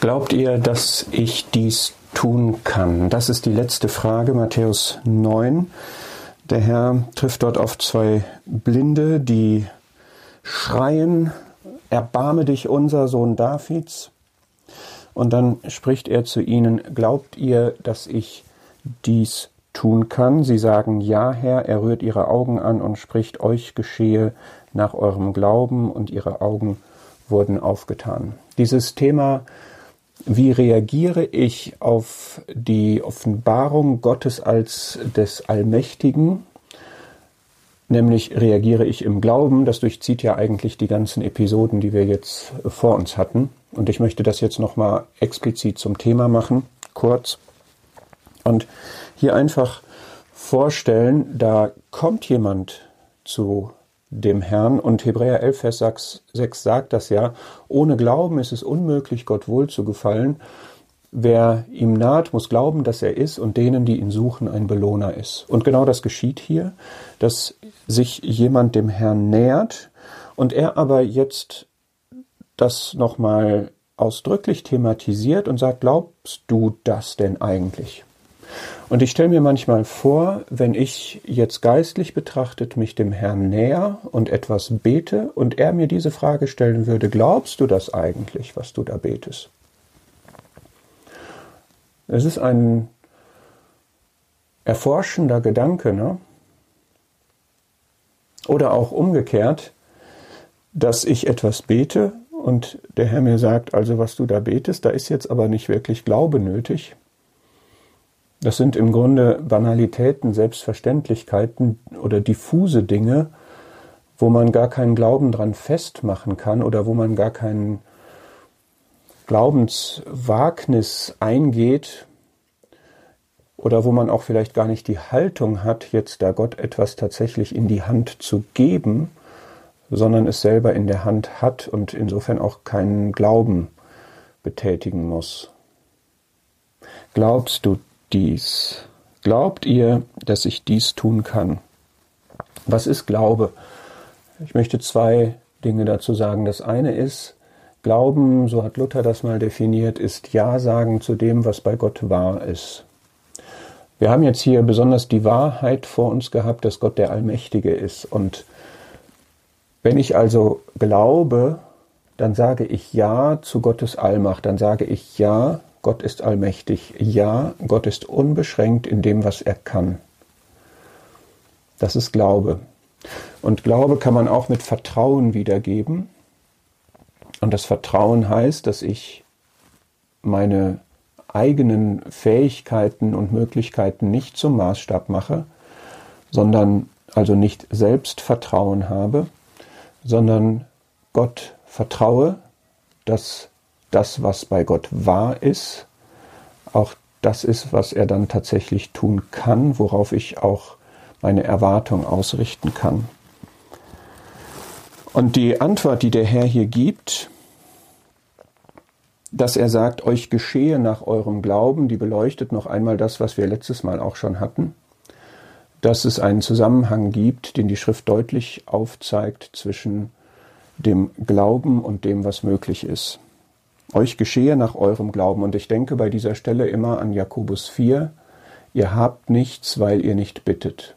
Glaubt ihr, dass ich dies tun kann? Das ist die letzte Frage, Matthäus 9. Der Herr trifft dort auf zwei Blinde, die schreien, erbarme dich unser Sohn Davids. Und dann spricht er zu ihnen, glaubt ihr, dass ich dies tun kann? Sie sagen, ja, Herr, er rührt ihre Augen an und spricht, euch geschehe nach eurem Glauben und ihre Augen wurden aufgetan. Dieses Thema wie reagiere ich auf die Offenbarung Gottes als des Allmächtigen? Nämlich reagiere ich im Glauben, das durchzieht ja eigentlich die ganzen Episoden, die wir jetzt vor uns hatten. Und ich möchte das jetzt nochmal explizit zum Thema machen, kurz. Und hier einfach vorstellen, da kommt jemand zu dem Herrn. Und Hebräer 11, Vers 6 sagt das ja, ohne Glauben ist es unmöglich, Gott wohl zu gefallen. Wer ihm naht, muss glauben, dass er ist und denen, die ihn suchen, ein Belohner ist. Und genau das geschieht hier, dass sich jemand dem Herrn nähert und er aber jetzt das nochmal ausdrücklich thematisiert und sagt, glaubst du das denn eigentlich? Und ich stelle mir manchmal vor, wenn ich jetzt geistlich betrachtet mich dem Herrn näher und etwas bete und er mir diese Frage stellen würde, glaubst du das eigentlich, was du da betest? Es ist ein erforschender Gedanke, ne? Oder auch umgekehrt, dass ich etwas bete und der Herr mir sagt, also was du da betest, da ist jetzt aber nicht wirklich Glaube nötig. Das sind im Grunde Banalitäten, Selbstverständlichkeiten oder diffuse Dinge, wo man gar keinen Glauben dran festmachen kann oder wo man gar keinen Glaubenswagnis eingeht oder wo man auch vielleicht gar nicht die Haltung hat, jetzt da Gott etwas tatsächlich in die Hand zu geben, sondern es selber in der Hand hat und insofern auch keinen Glauben betätigen muss. Glaubst du dies? Glaubt ihr, dass ich dies tun kann? Was ist Glaube? Ich möchte zwei Dinge dazu sagen. Das eine ist, Glauben, so hat Luther das mal definiert, ist Ja sagen zu dem, was bei Gott wahr ist. Wir haben jetzt hier besonders die Wahrheit vor uns gehabt, dass Gott der Allmächtige ist. Und wenn ich also glaube, dann sage ich Ja zu Gottes Allmacht, dann sage ich Ja Gott ist allmächtig. Ja, Gott ist unbeschränkt in dem, was er kann. Das ist Glaube. Und Glaube kann man auch mit Vertrauen wiedergeben. Und das Vertrauen heißt, dass ich meine eigenen Fähigkeiten und Möglichkeiten nicht zum Maßstab mache, sondern also nicht Selbstvertrauen habe, sondern Gott vertraue, dass das, was bei Gott wahr ist, auch das ist, was er dann tatsächlich tun kann, worauf ich auch meine Erwartung ausrichten kann. Und die Antwort, die der Herr hier gibt, dass er sagt, euch geschehe nach eurem Glauben, die beleuchtet noch einmal das, was wir letztes Mal auch schon hatten, dass es einen Zusammenhang gibt, den die Schrift deutlich aufzeigt zwischen dem Glauben und dem, was möglich ist. Euch geschehe nach eurem Glauben. Und ich denke bei dieser Stelle immer an Jakobus 4. Ihr habt nichts, weil ihr nicht bittet.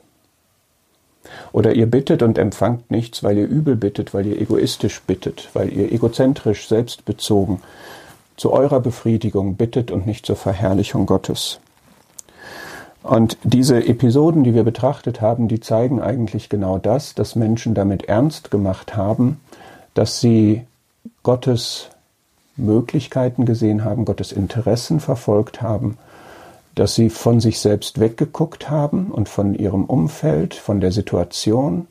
Oder ihr bittet und empfangt nichts, weil ihr übel bittet, weil ihr egoistisch bittet, weil ihr egozentrisch, selbstbezogen zu eurer Befriedigung bittet und nicht zur Verherrlichung Gottes. Und diese Episoden, die wir betrachtet haben, die zeigen eigentlich genau das, dass Menschen damit ernst gemacht haben, dass sie Gottes Möglichkeiten gesehen haben, Gottes Interessen verfolgt haben, dass sie von sich selbst weggeguckt haben und von ihrem Umfeld, von der Situation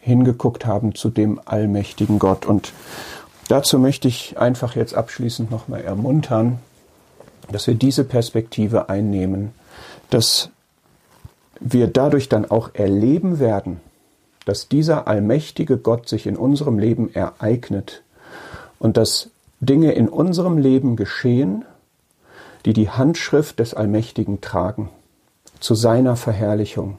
hingeguckt haben zu dem allmächtigen Gott. Und dazu möchte ich einfach jetzt abschließend nochmal ermuntern, dass wir diese Perspektive einnehmen, dass wir dadurch dann auch erleben werden, dass dieser allmächtige Gott sich in unserem Leben ereignet und dass Dinge in unserem Leben geschehen, die die Handschrift des Allmächtigen tragen, zu seiner Verherrlichung.